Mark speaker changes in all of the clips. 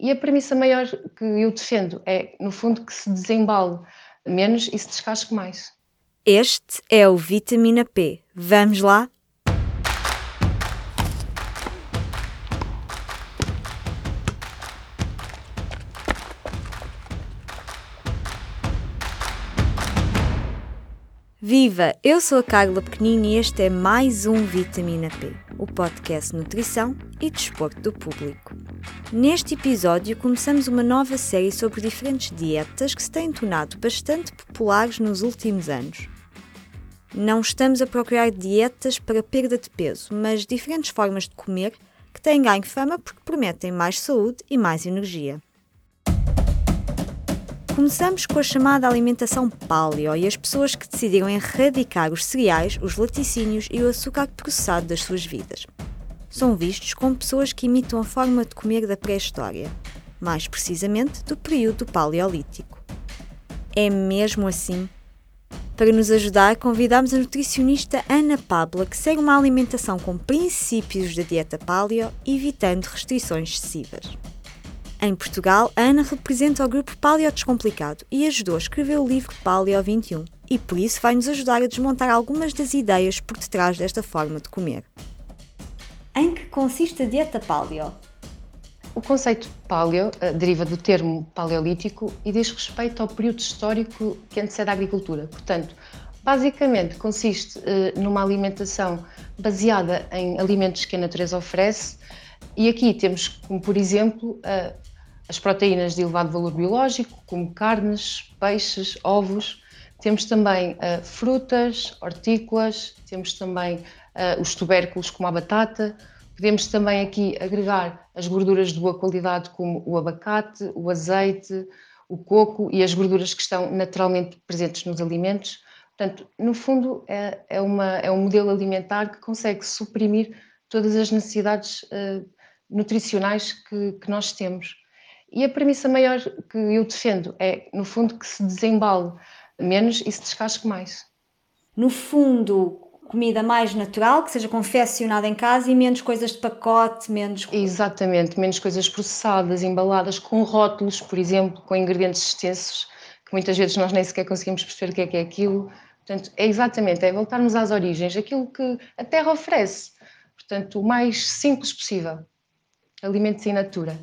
Speaker 1: E a premissa maior que eu defendo é, no fundo, que se desembale menos e se descasque mais.
Speaker 2: Este é o Vitamina P. Vamos lá? Viva! Eu sou a Carla Pequenino e este é mais um Vitamina P, o podcast Nutrição e Desporto do Público. Neste episódio começamos uma nova série sobre diferentes dietas que se têm tornado bastante populares nos últimos anos. Não estamos a procurar dietas para perda de peso, mas diferentes formas de comer que têm ganho fama porque prometem mais saúde e mais energia. Começamos com a chamada alimentação paleo e as pessoas que decidiram erradicar os cereais, os laticínios e o açúcar processado das suas vidas. São vistos como pessoas que imitam a forma de comer da pré-história, mais precisamente do período paleolítico. É mesmo assim? Para nos ajudar, convidamos a nutricionista Ana Pabla, que segue uma alimentação com princípios da dieta paleo, evitando restrições excessivas. Em Portugal, a Ana representa o grupo Paleo Descomplicado e ajudou a escrever o livro Paleo 21, e por isso vai nos ajudar a desmontar algumas das ideias por detrás desta forma de comer. Em que consiste a dieta paleo?
Speaker 1: O conceito paleo uh, deriva do termo paleolítico e diz respeito ao período histórico que antecede a agricultura. Portanto, basicamente consiste uh, numa alimentação baseada em alimentos que a natureza oferece. E aqui temos como, por exemplo, as proteínas de elevado valor biológico, como carnes, peixes, ovos. Temos também uh, frutas, hortícolas, temos também uh, os tubérculos, como a batata. Podemos também aqui agregar as gorduras de boa qualidade, como o abacate, o azeite, o coco e as gorduras que estão naturalmente presentes nos alimentos. Portanto, no fundo, é, é, uma, é um modelo alimentar que consegue suprimir todas as necessidades uh, nutricionais que, que nós temos. E a premissa maior que eu defendo é, no fundo, que se desembale menos e se descasque mais.
Speaker 2: No fundo, comida mais natural, que seja confeccionada em casa e menos coisas de pacote, menos.
Speaker 1: Exatamente, menos coisas processadas, embaladas com rótulos, por exemplo, com ingredientes extensos, que muitas vezes nós nem sequer conseguimos perceber o que é que é aquilo. Portanto, é exatamente, é voltarmos às origens, aquilo que a terra oferece. Portanto, o mais simples possível. Alimentos in natura.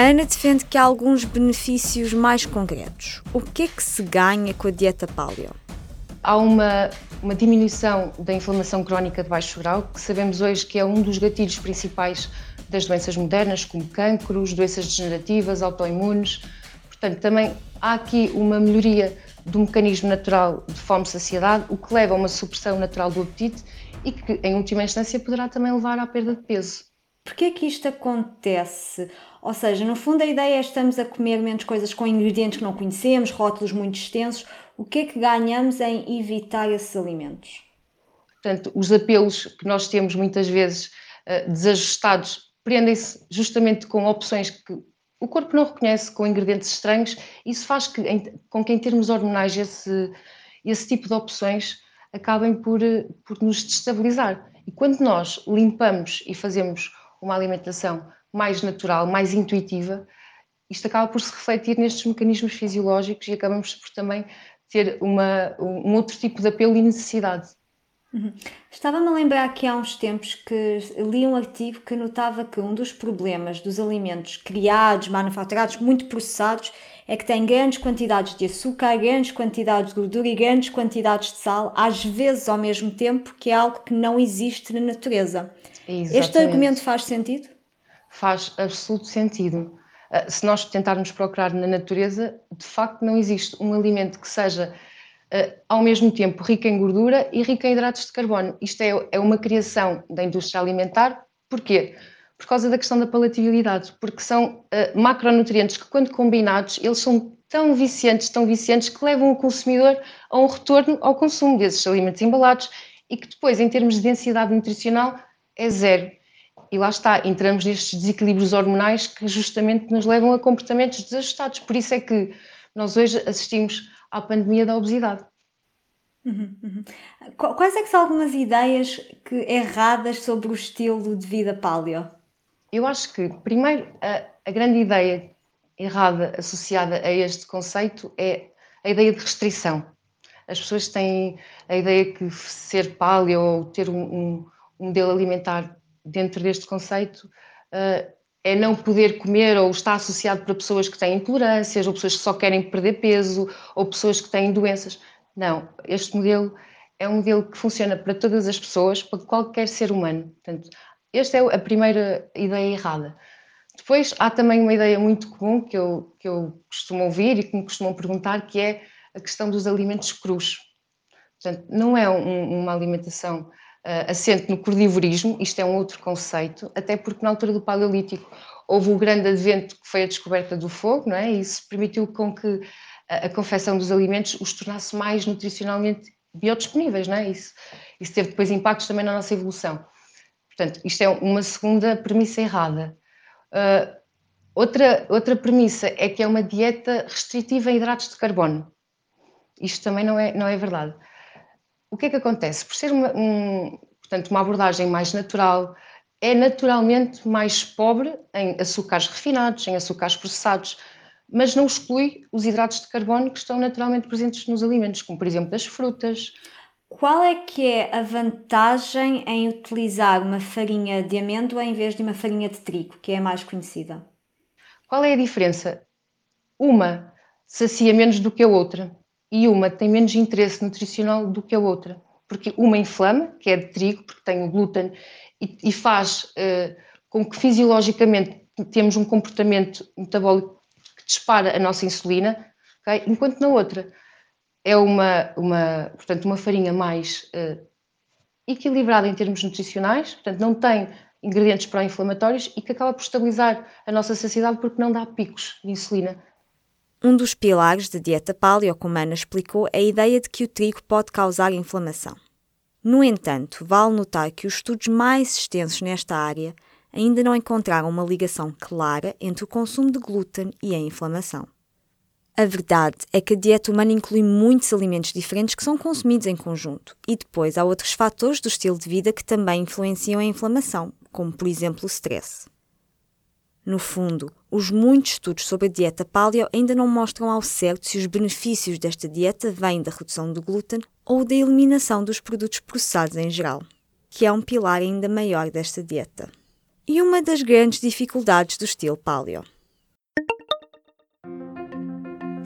Speaker 2: Ana defende que há alguns benefícios mais concretos. O que é que se ganha com a dieta paleo?
Speaker 1: Há uma, uma diminuição da inflamação crónica de baixo grau, que sabemos hoje que é um dos gatilhos principais das doenças modernas, como cancros, doenças degenerativas, autoimunes. Portanto, também há aqui uma melhoria do mecanismo natural de fome-saciedade, o que leva a uma supressão natural do apetite e que, em última instância, poderá também levar à perda de peso.
Speaker 2: Porquê é que isto acontece? Ou seja, no fundo a ideia é estamos a comer menos coisas com ingredientes que não conhecemos, rótulos muito extensos. O que é que ganhamos em evitar esses alimentos?
Speaker 1: Portanto, os apelos que nós temos muitas vezes uh, desajustados prendem-se justamente com opções que o corpo não reconhece, com ingredientes estranhos. Isso faz que, em, com que em termos hormonais esse, esse tipo de opções acabem por, eh, por nos destabilizar. E quando nós limpamos e fazemos uma alimentação mais natural, mais intuitiva, isto acaba por se refletir nestes mecanismos fisiológicos e acabamos por também ter uma, um outro tipo de apelo e necessidade.
Speaker 2: Uhum. Estava-me a lembrar que há uns tempos que li um artigo que notava que um dos problemas dos alimentos criados, manufaturados, muito processados, é que têm grandes quantidades de açúcar, grandes quantidades de gordura e grandes quantidades de sal, às vezes ao mesmo tempo, que é algo que não existe na natureza. Exatamente. Este argumento faz sentido?
Speaker 1: Faz absoluto sentido. Ah, se nós tentarmos procurar na natureza, de facto não existe um alimento que seja ah, ao mesmo tempo rico em gordura e rico em hidratos de carbono. Isto é, é uma criação da indústria alimentar. Porquê? Por causa da questão da palatabilidade, porque são uh, macronutrientes que, quando combinados, eles são tão viciantes, tão viciantes, que levam o consumidor a um retorno ao consumo desses alimentos embalados e que depois, em termos de densidade nutricional, é zero. E lá está, entramos nestes desequilíbrios hormonais que justamente nos levam a comportamentos desajustados. Por isso é que nós hoje assistimos à pandemia da obesidade.
Speaker 2: Uhum, uhum. Quais é que são algumas ideias que, erradas sobre o estilo de vida paleo?
Speaker 1: Eu acho que, primeiro, a, a grande ideia errada associada a este conceito é a ideia de restrição. As pessoas têm a ideia que ser paleo ou ter um, um, um modelo alimentar dentro deste conceito uh, é não poder comer ou está associado para pessoas que têm intolerâncias ou pessoas que só querem perder peso ou pessoas que têm doenças. Não, este modelo é um modelo que funciona para todas as pessoas, para qualquer ser humano. Portanto, esta é a primeira ideia errada. Depois há também uma ideia muito comum que eu, que eu costumo ouvir e que me costumam perguntar, que é a questão dos alimentos crus. Portanto, não é um, uma alimentação uh, assente no cordivorismo, isto é um outro conceito, até porque na altura do Paleolítico houve o grande advento que foi a descoberta do fogo, não é? E isso permitiu com que a, a confecção dos alimentos os tornasse mais nutricionalmente biodisponíveis, não é? Isso, isso teve depois impactos também na nossa evolução. Portanto, isto é uma segunda premissa errada. Uh, outra, outra premissa é que é uma dieta restritiva a hidratos de carbono. Isto também não é, não é verdade. O que é que acontece? Por ser uma, um, portanto, uma abordagem mais natural, é naturalmente mais pobre em açúcares refinados, em açúcares processados, mas não exclui os hidratos de carbono que estão naturalmente presentes nos alimentos, como por exemplo as frutas.
Speaker 2: Qual é que é a vantagem em utilizar uma farinha de amêndoa em vez de uma farinha de trigo, que é a mais conhecida?
Speaker 1: Qual é a diferença? Uma sacia menos do que a outra e uma tem menos interesse nutricional do que a outra, porque uma inflama, que é de trigo, porque tem o glúten, e, e faz uh, com que fisiologicamente temos um comportamento metabólico que dispara a nossa insulina, okay? enquanto na outra é uma, uma, portanto, uma farinha mais uh, equilibrada em termos nutricionais, portanto não tem ingredientes pró-inflamatórios e que acaba por estabilizar a nossa saciedade porque não dá picos de insulina.
Speaker 2: Um dos pilares da dieta paleo, como Ana explicou, é a ideia de que o trigo pode causar inflamação. No entanto, vale notar que os estudos mais extensos nesta área ainda não encontraram uma ligação clara entre o consumo de glúten e a inflamação. A verdade é que a dieta humana inclui muitos alimentos diferentes que são consumidos em conjunto, e depois há outros fatores do estilo de vida que também influenciam a inflamação, como por exemplo o stress. No fundo, os muitos estudos sobre a dieta paleo ainda não mostram ao certo se os benefícios desta dieta vêm da redução do glúten ou da eliminação dos produtos processados em geral, que é um pilar ainda maior desta dieta. E uma das grandes dificuldades do estilo paleo.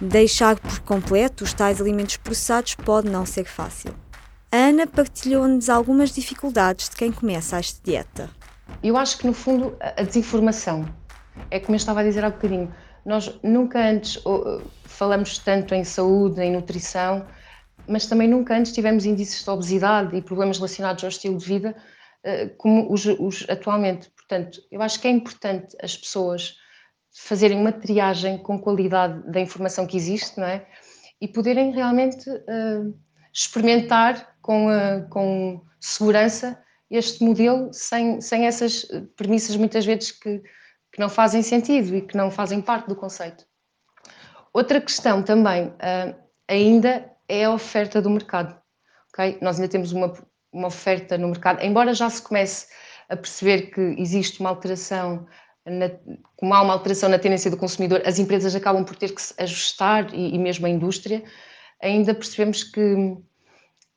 Speaker 2: Deixar por completo os tais alimentos processados pode não ser fácil. A Ana partilhou-nos algumas dificuldades de quem começa esta dieta.
Speaker 1: Eu acho que, no fundo, a desinformação. É como eu estava a dizer há bocadinho. Nós nunca antes falamos tanto em saúde, em nutrição, mas também nunca antes tivemos índices de obesidade e problemas relacionados ao estilo de vida eh, como os, os atualmente. Portanto, eu acho que é importante as pessoas fazerem uma triagem com qualidade da informação que existe, não é? E poderem realmente uh, experimentar com, uh, com segurança este modelo sem, sem essas premissas muitas vezes que, que não fazem sentido e que não fazem parte do conceito. Outra questão também uh, ainda é a oferta do mercado. Okay? Nós ainda temos uma, uma oferta no mercado, embora já se comece a perceber que existe uma alteração na, como há uma alteração na tendência do consumidor, as empresas acabam por ter que se ajustar e, e mesmo a indústria, ainda percebemos que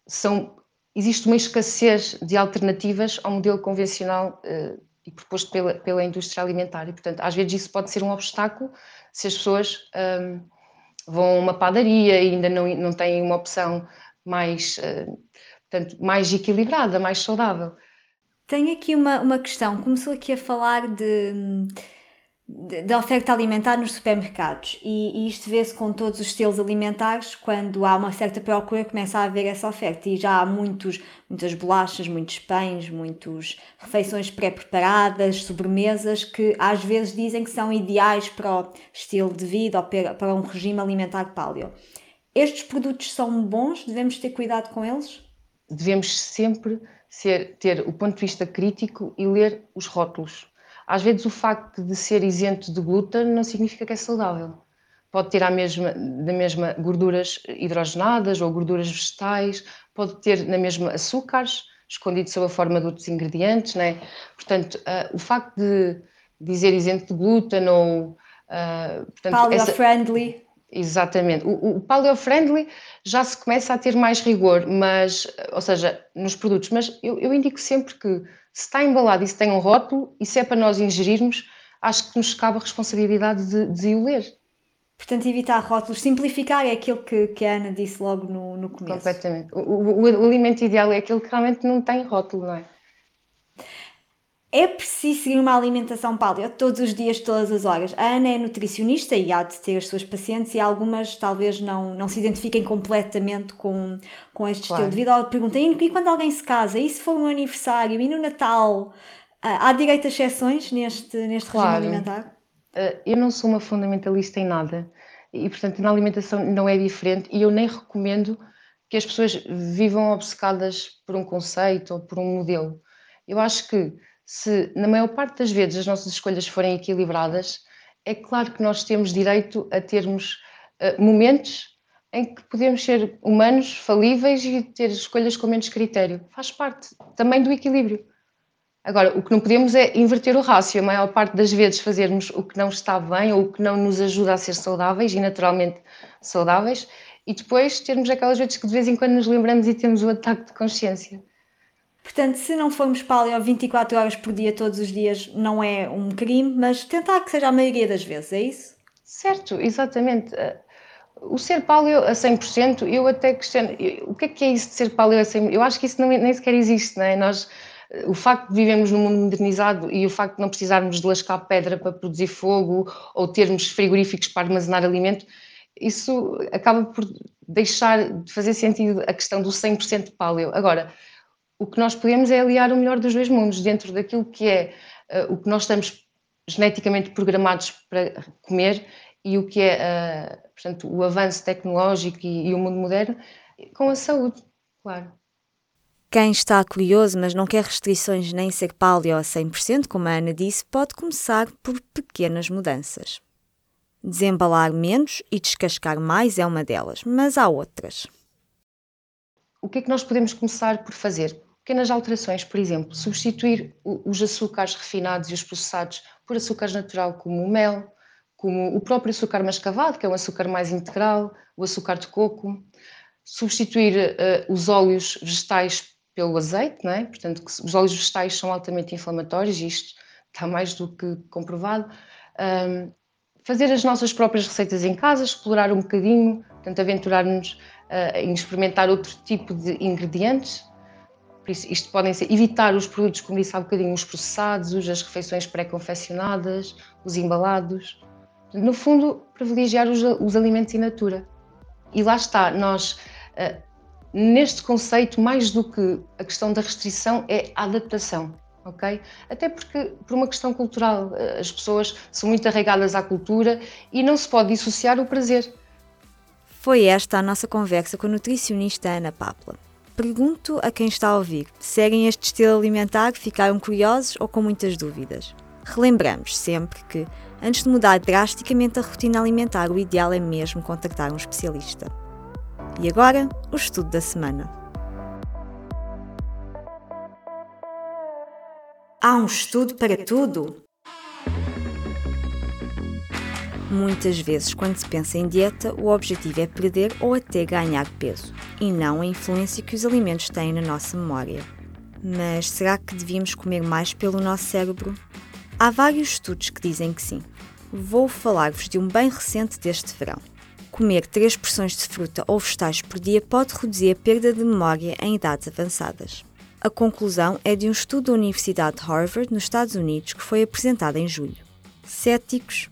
Speaker 1: são, existe uma escassez de alternativas ao modelo convencional uh, e proposto pela, pela indústria alimentar. E, portanto, às vezes isso pode ser um obstáculo se as pessoas um, vão a uma padaria e ainda não, não têm uma opção mais, uh, portanto, mais equilibrada, mais saudável.
Speaker 2: Tenho aqui uma, uma questão. Começou aqui a falar de, da oferta alimentar nos supermercados e, e isto vê-se com todos os estilos alimentares quando há uma certa procura começa a haver essa oferta e já há muitos, muitas bolachas, muitos pães, muitas refeições pré-preparadas, sobremesas que às vezes dizem que são ideais para o estilo de vida ou para um regime alimentar paleo. Estes produtos são bons? Devemos ter cuidado com eles?
Speaker 1: Devemos sempre ser, ter o ponto de vista crítico e ler os rótulos às vezes o facto de ser isento de glúten não significa que é saudável. Pode ter a mesma, na mesma gorduras hidrogenadas ou gorduras vegetais, pode ter na mesma açúcares, escondido sob a forma de outros ingredientes, né? Portanto, uh, o facto de dizer isento de glúten ou...
Speaker 2: Uh, Paleo-friendly.
Speaker 1: Exatamente. O, o paleo-friendly já se começa a ter mais rigor, mas, ou seja, nos produtos, mas eu, eu indico sempre que se está embalado e se tem um rótulo, e se é para nós ingerirmos, acho que nos cabe a responsabilidade de, de o ler.
Speaker 2: Portanto, evitar rótulos, simplificar é aquilo que, que a Ana disse logo no, no começo.
Speaker 1: Completamente. O, o, o alimento ideal é aquele que realmente não tem rótulo, não é?
Speaker 2: É preciso seguir uma alimentação paleo todos os dias, todas as horas. A Ana é nutricionista e há de ter as suas pacientes e algumas talvez não, não se identifiquem completamente com, com este claro. estilo de vida. Ou perguntem, e quando alguém se casa? E se for um aniversário? E no Natal? Ah, há direito a exceções neste, neste claro. regime alimentar?
Speaker 1: Ah, eu não sou uma fundamentalista em nada e, portanto, na alimentação não é diferente e eu nem recomendo que as pessoas vivam obcecadas por um conceito ou por um modelo. Eu acho que se na maior parte das vezes as nossas escolhas forem equilibradas, é claro que nós temos direito a termos uh, momentos em que podemos ser humanos, falíveis e ter escolhas com menos critério. Faz parte também do equilíbrio. Agora, o que não podemos é inverter o rácio. A maior parte das vezes fazermos o que não está bem ou o que não nos ajuda a ser saudáveis e naturalmente saudáveis e depois termos aquelas vezes que de vez em quando nos lembramos e temos o ataque de consciência.
Speaker 2: Portanto, se não formos paleo 24 horas por dia, todos os dias, não é um crime, mas tentar que seja a maioria das vezes, é isso?
Speaker 1: Certo, exatamente. O ser paleo a 100%, eu até questiono, o que é que é isso de ser paleo a 100%? Eu acho que isso não, nem sequer existe, não é? Nós, o facto de vivemos num mundo modernizado e o facto de não precisarmos de lascar pedra para produzir fogo ou termos frigoríficos para armazenar alimento, isso acaba por deixar de fazer sentido a questão do 100% paleo. Agora, o que nós podemos é aliar o melhor dos dois mundos, dentro daquilo que é uh, o que nós estamos geneticamente programados para comer e o que é uh, portanto, o avanço tecnológico e, e o mundo moderno, com a saúde, claro.
Speaker 2: Quem está curioso, mas não quer restrições nem ser paleo a 100%, como a Ana disse, pode começar por pequenas mudanças. Desembalar menos e descascar mais é uma delas, mas há outras.
Speaker 1: O que é que nós podemos começar por fazer? Pequenas alterações, por exemplo, substituir os açúcares refinados e os processados por açúcares natural como o mel, como o próprio açúcar mascavado, que é um açúcar mais integral, o açúcar de coco, substituir uh, os óleos vegetais pelo azeite, não é? Portanto, os óleos vegetais são altamente inflamatórios, isto está mais do que comprovado. Um, fazer as nossas próprias receitas em casa, explorar um bocadinho, portanto, aventurar-nos uh, em experimentar outro tipo de ingredientes, isto podem ser evitar os produtos, como disse há bocadinho, os processados, as refeições pré-confeccionadas, os embalados. No fundo, privilegiar os, os alimentos in natura. E lá está, nós, uh, neste conceito, mais do que a questão da restrição, é a adaptação. Okay? Até porque, por uma questão cultural, uh, as pessoas são muito arraigadas à cultura e não se pode dissociar o prazer.
Speaker 2: Foi esta a nossa conversa com a nutricionista Ana Papla. Pergunto a quem está a ouvir: seguem este estilo alimentar, ficaram curiosos ou com muitas dúvidas? Relembramos sempre que, antes de mudar drasticamente a rotina alimentar, o ideal é mesmo contactar um especialista. E agora, o estudo da semana. Há um estudo para tudo? Muitas vezes, quando se pensa em dieta, o objetivo é perder ou até ganhar peso, e não a influência que os alimentos têm na nossa memória. Mas será que devíamos comer mais pelo nosso cérebro? Há vários estudos que dizem que sim. Vou falar-vos de um bem recente deste verão. Comer três porções de fruta ou vegetais por dia pode reduzir a perda de memória em idades avançadas. A conclusão é de um estudo da Universidade de Harvard, nos Estados Unidos, que foi apresentado em julho. céticos.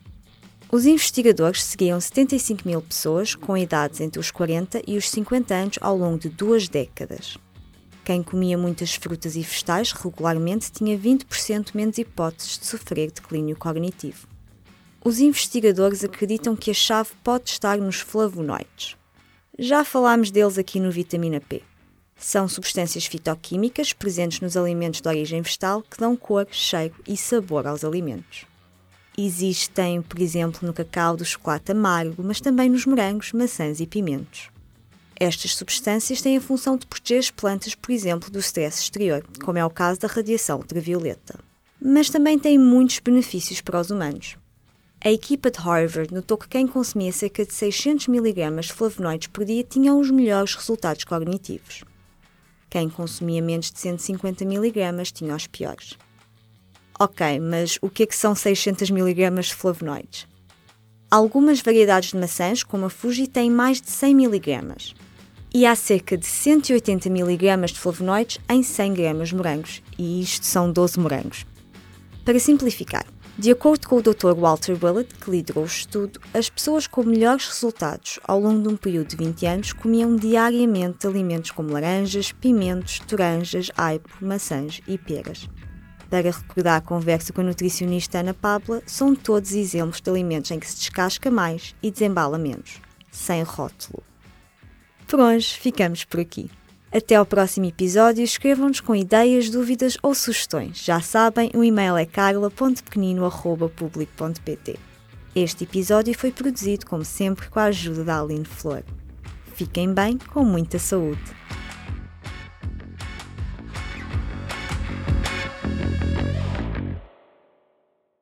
Speaker 2: Os investigadores seguiam 75 mil pessoas com idades entre os 40 e os 50 anos ao longo de duas décadas. Quem comia muitas frutas e vegetais regularmente tinha 20% menos hipóteses de sofrer declínio cognitivo. Os investigadores acreditam que a chave pode estar nos flavonoides. Já falámos deles aqui no Vitamina P. São substâncias fitoquímicas presentes nos alimentos de origem vegetal que dão cor, cheiro e sabor aos alimentos. Existem, por exemplo, no cacau do chocolate amargo, mas também nos morangos, maçãs e pimentos. Estas substâncias têm a função de proteger as plantas, por exemplo, do stress exterior, como é o caso da radiação ultravioleta. Mas também têm muitos benefícios para os humanos. A equipa de Harvard notou que quem consumia cerca de 600 mg de flavonoides por dia tinha os melhores resultados cognitivos. Quem consumia menos de 150 mg tinha os piores. Ok, mas o que é que são 600 mg de flavonoides? Algumas variedades de maçãs, como a Fuji, têm mais de 100 mg. E há cerca de 180 mg de flavonoides em 100 gramas de morangos, e isto são 12 morangos. Para simplificar, de acordo com o Dr. Walter Willett, que liderou o estudo, as pessoas com melhores resultados ao longo de um período de 20 anos comiam diariamente alimentos como laranjas, pimentos, toranjas, aipo, maçãs e peras. Para recordar a conversa com a nutricionista Ana Pabla, são todos exemplos de alimentos em que se descasca mais e desembala menos, sem rótulo. Por hoje, ficamos por aqui. Até ao próximo episódio, escrevam-nos com ideias, dúvidas ou sugestões. Já sabem, o e-mail é carla.pequenino.public.pt. Este episódio foi produzido, como sempre, com a ajuda da Aline Flor. Fiquem bem, com muita saúde.